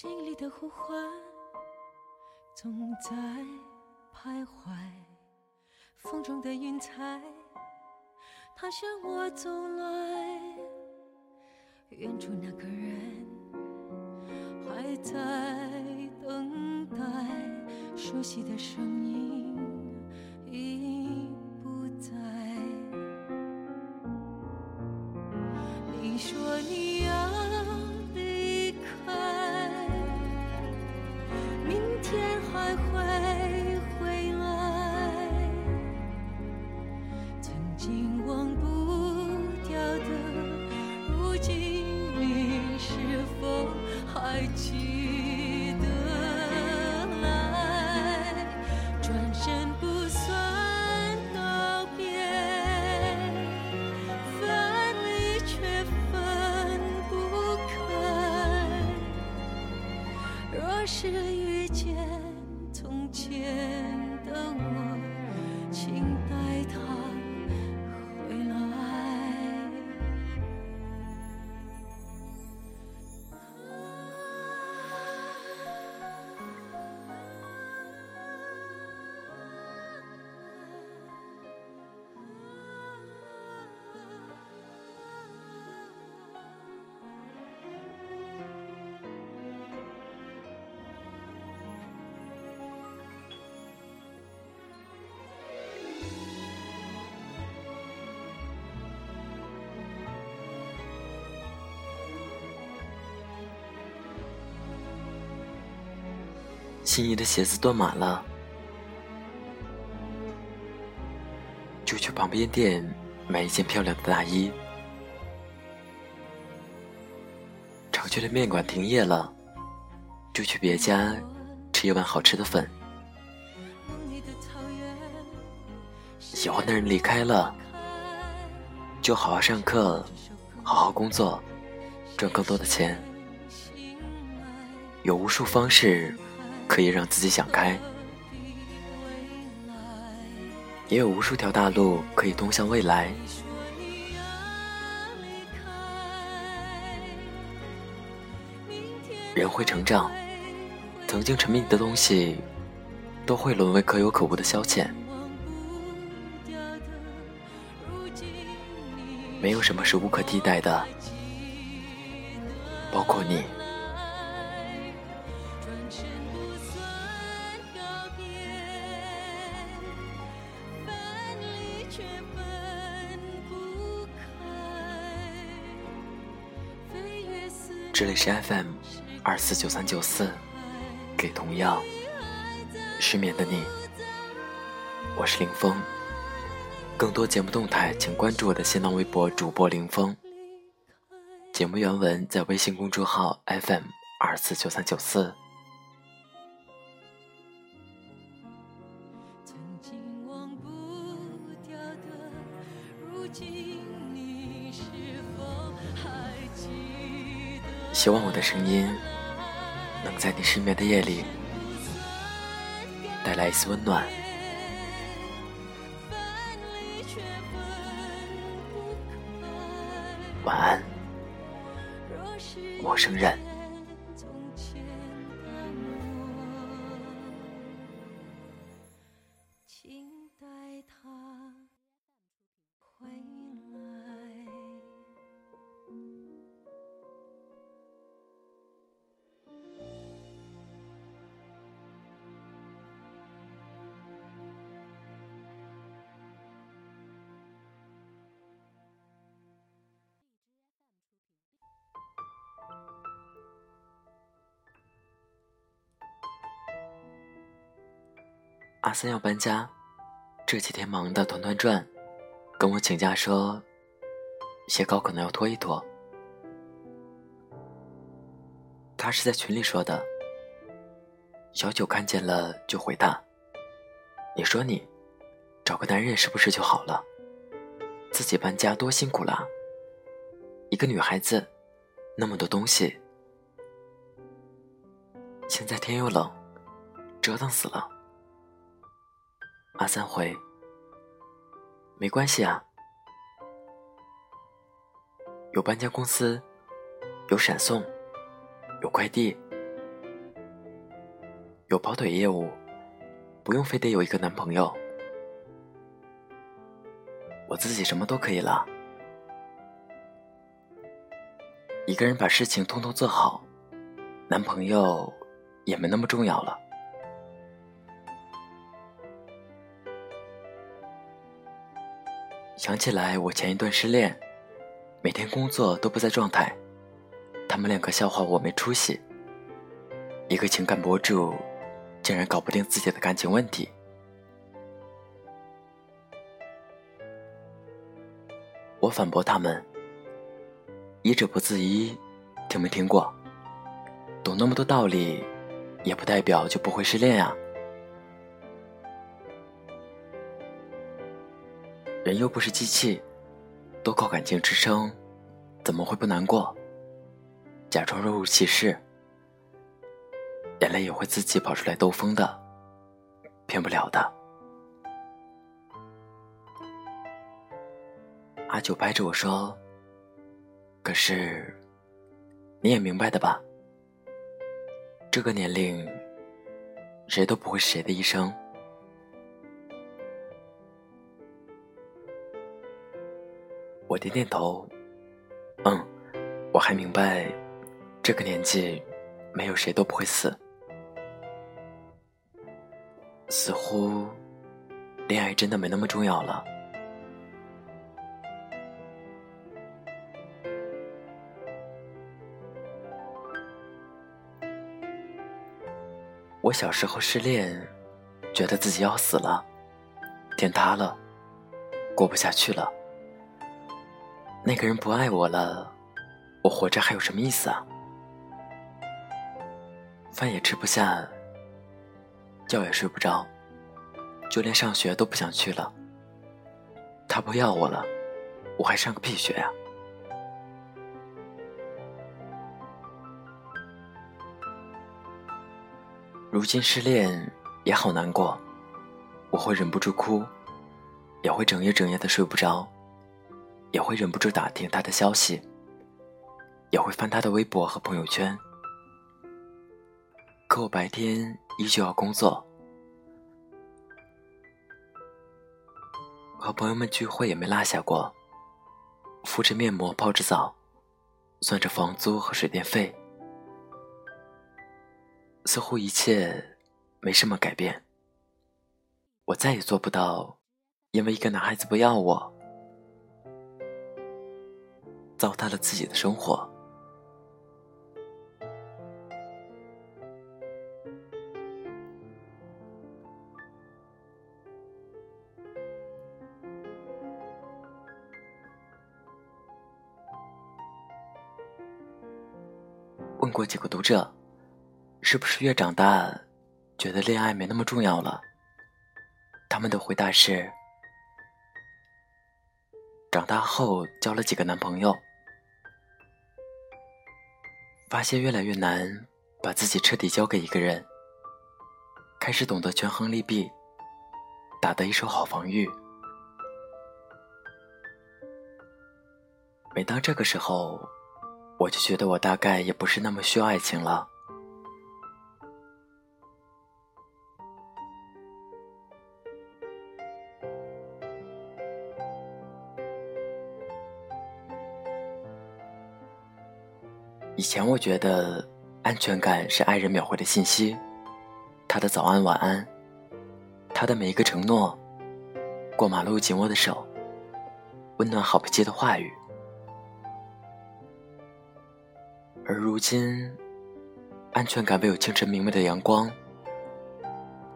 心里的呼唤总在徘徊，风中的云彩，它向我走来。远处那个人还在等待，熟悉的声音是心仪的鞋子断码了，就去旁边店买一件漂亮的大衣。常去的面馆停业了，就去别家吃一碗好吃的粉。喜欢的人离开了，就好好上课，好好工作，赚更多的钱。有无数方式可以让自己想开，也有无数条大路可以通向未来。人会成长，曾经沉迷的东西，都会沦为可有可无的消遣。没有什么是无可替代的，包括你。这里是 FM 二四九三九四，给同样失眠的你，我是林峰。更多节目动态，请关注我的新浪微博主播林峰。节目原文在微信公众号 FM 二四九三九四。希望我的声音能在你失眠的夜里带来一丝温暖。晚安，陌生人。阿三要搬家，这几天忙得团团转，跟我请假说，写稿可能要拖一拖。他是在群里说的，小九看见了就回他。你说你，找个男人是不是就好了？自己搬家多辛苦啦！一个女孩子，那么多东西，现在天又冷，折腾死了。阿三回，没关系啊，有搬家公司，有闪送，有快递，有跑腿业务，不用非得有一个男朋友，我自己什么都可以了。一个人把事情通通做好，男朋友也没那么重要了。想起来我前一段失恋，每天工作都不在状态，他们两个笑话我没出息。一个情感博主，竟然搞不定自己的感情问题。我反驳他们。医者不自医，听没听过？懂那么多道理，也不代表就不会失恋呀。人又不是机器，都靠感情支撑，怎么会不难过？假装若无其事，眼泪也会自己跑出来兜风的，骗不了的。阿九掰着我说。可是，你也明白的吧？这个年龄，谁都不会是谁的一生。我点点头，嗯，我还明白，这个年纪，没有谁都不会死。似乎，恋爱真的没那么重要了。我小时候失恋，觉得自己要死了，天塌了，过不下去了。那个人不爱我了，我活着还有什么意思啊？饭也吃不下，觉也睡不着，就连上学都不想去了。他不要我了，我还上个屁学呀？如今失恋也好难过，我会忍不住哭，也会整夜整夜的睡不着，也会忍不住打听他的消息，也会翻他的微博和朋友圈。可我白天依旧要工作，和朋友们聚会也没落下过，敷着面膜泡着澡，算着房租和水电费。似乎一切没什么改变。我再也做不到，因为一个男孩子不要我，糟蹋了自己的生活。问过几个读者。是不是越长大，觉得恋爱没那么重要了？他们的回答是：长大后交了几个男朋友，发现越来越难把自己彻底交给一个人，开始懂得权衡利弊，打得一手好防御。每当这个时候，我就觉得我大概也不是那么需要爱情了。以前我觉得安全感是爱人秒回的信息，他的早安晚安，他的每一个承诺，过马路紧握的手，温暖好不接的话语。而如今，安全感唯有清晨明媚的阳光，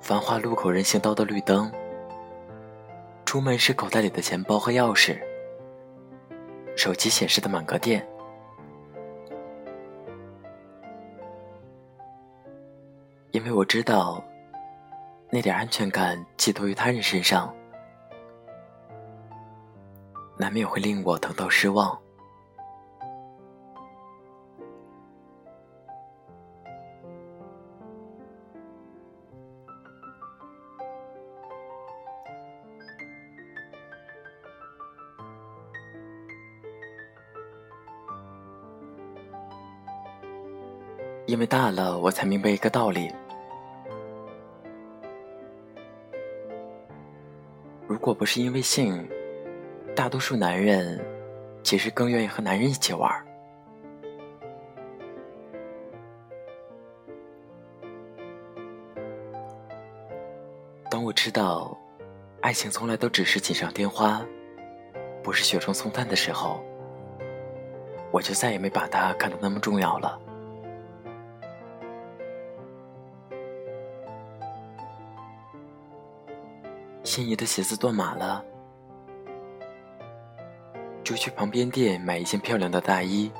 繁华路口人行道的绿灯，出门时口袋里的钱包和钥匙，手机显示的满格电。因为我知道，那点安全感寄托于他人身上，难免会令我疼到失望。因为大了，我才明白一个道理。如果不是因为性，大多数男人其实更愿意和男人一起玩。当我知道爱情从来都只是锦上添花，不是雪中送炭的时候，我就再也没把它看得那么重要了。心仪的鞋子断码了，就去旁边店买一件漂亮的大衣。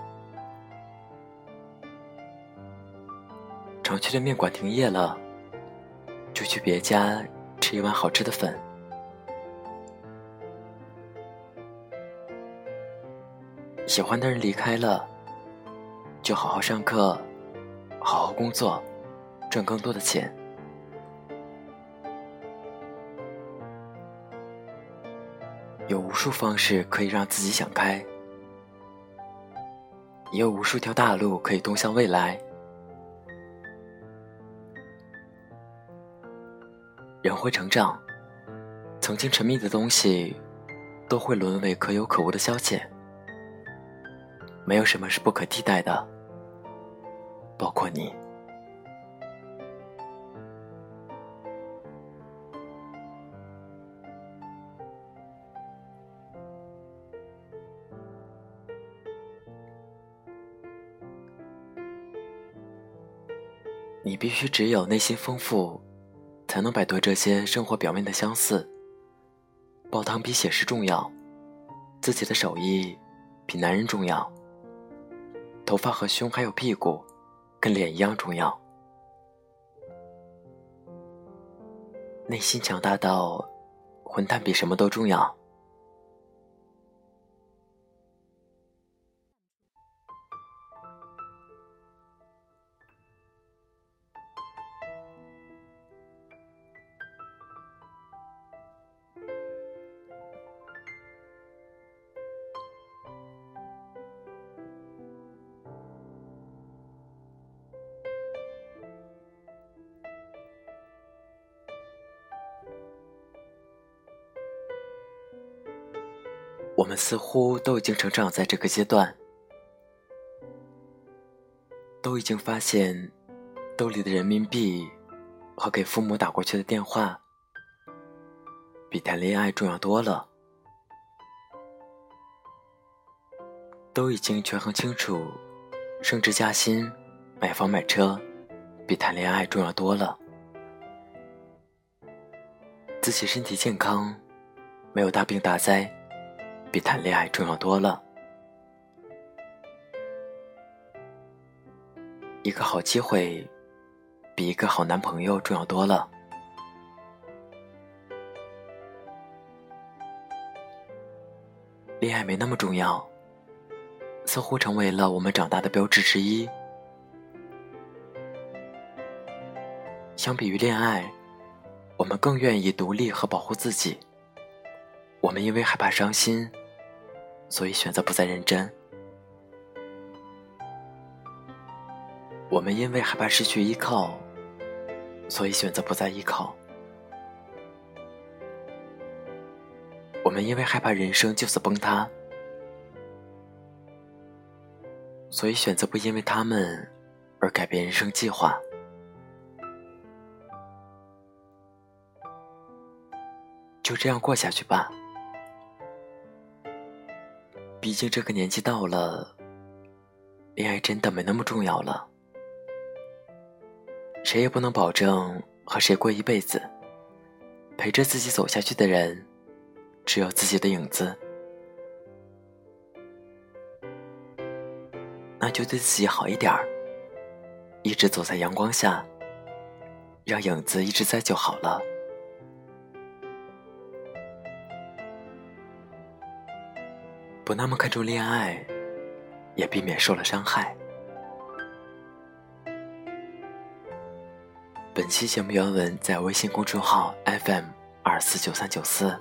常去的面馆停业了，就去别家吃一碗好吃的粉。喜欢的人离开了，就好好上课，好好工作，赚更多的钱。有无数方式可以让自己想开，也有无数条大路可以通向未来。人会成长，曾经沉迷的东西，都会沦为可有可无的消遣。没有什么是不可替代的，包括你。你必须只有内心丰富，才能摆脱这些生活表面的相似。煲汤比写诗重要，自己的手艺比男人重要。头发和胸还有屁股，跟脸一样重要。内心强大到，混蛋比什么都重要。我们似乎都已经成长在这个阶段，都已经发现，兜里的人民币和给父母打过去的电话，比谈恋爱重要多了。都已经权衡清楚，升职加薪、买房买车，比谈恋爱重要多了。自己身体健康，没有大病大灾。比谈恋爱重要多了。一个好机会，比一个好男朋友重要多了。恋爱没那么重要，似乎成为了我们长大的标志之一。相比于恋爱，我们更愿意独立和保护自己。我们因为害怕伤心。所以选择不再认真。我们因为害怕失去依靠，所以选择不再依靠。我们因为害怕人生就此崩塌，所以选择不因为他们而改变人生计划。就这样过下去吧。毕竟这个年纪到了，恋爱真的没那么重要了。谁也不能保证和谁过一辈子。陪着自己走下去的人，只有自己的影子。那就对自己好一点儿，一直走在阳光下，让影子一直在就好了。不那么看重恋爱，也避免受了伤害。本期节目原文在微信公众号 FM 二四九三九四。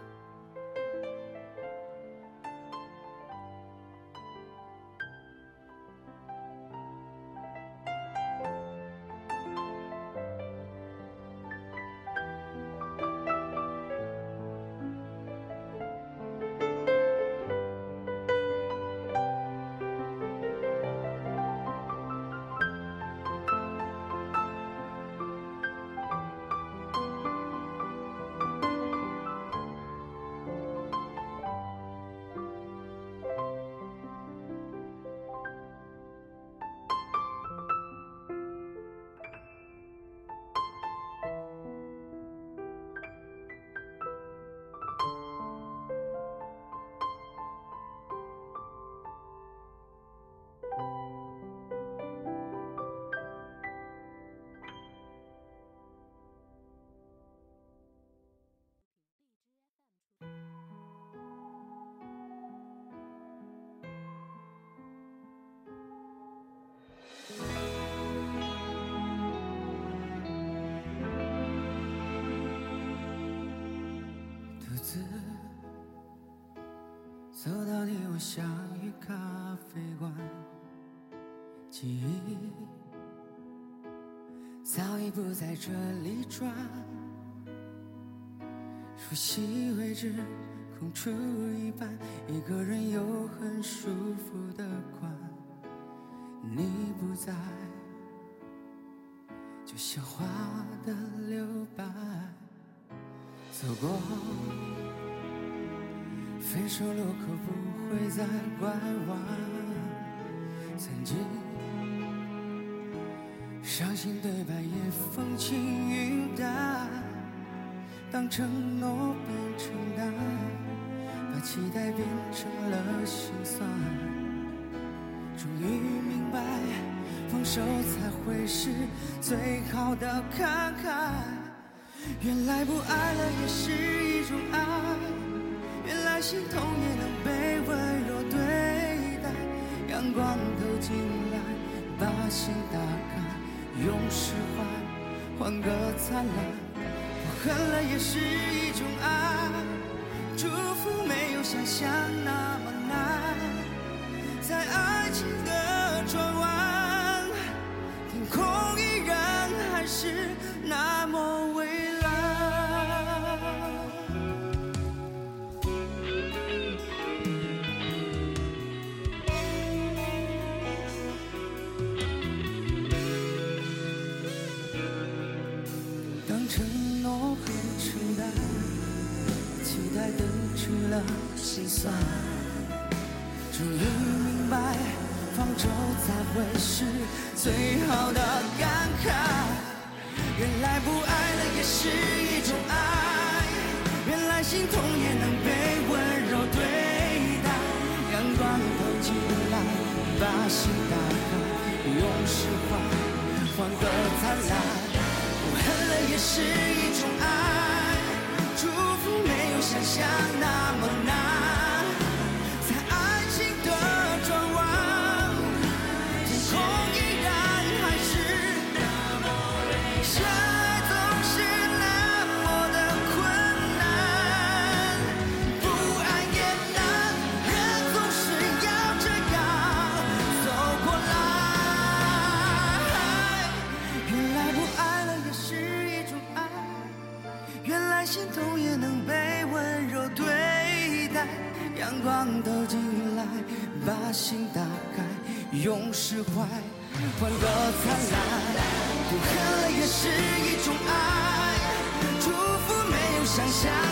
次走到你我相遇咖啡馆，记忆早已不在这里转，熟悉位置空出一半，一个人有很舒服的关。你不在，就像花的留白，走过。分手路口不会再拐弯，曾经伤心对白也风轻云淡，当承诺变成单，把期待变成了心酸。终于明白，放手才会是最好的慷慨。原来不爱了也是一种爱。心痛也能被温柔对待，阳光透进来，把心打开，用释怀换个灿烂。我恨了也是一种爱，祝福没有想象那么难，在爱情的转弯，天空依然还是那期待等成了心酸，终于明白，放手才会是最好的感慨。原来不爱了也是一种爱，原来心痛也能被温柔对待。阳光透进来，把心打开，用释怀换个灿烂。这也是一种爱，祝福没有想象那么想象。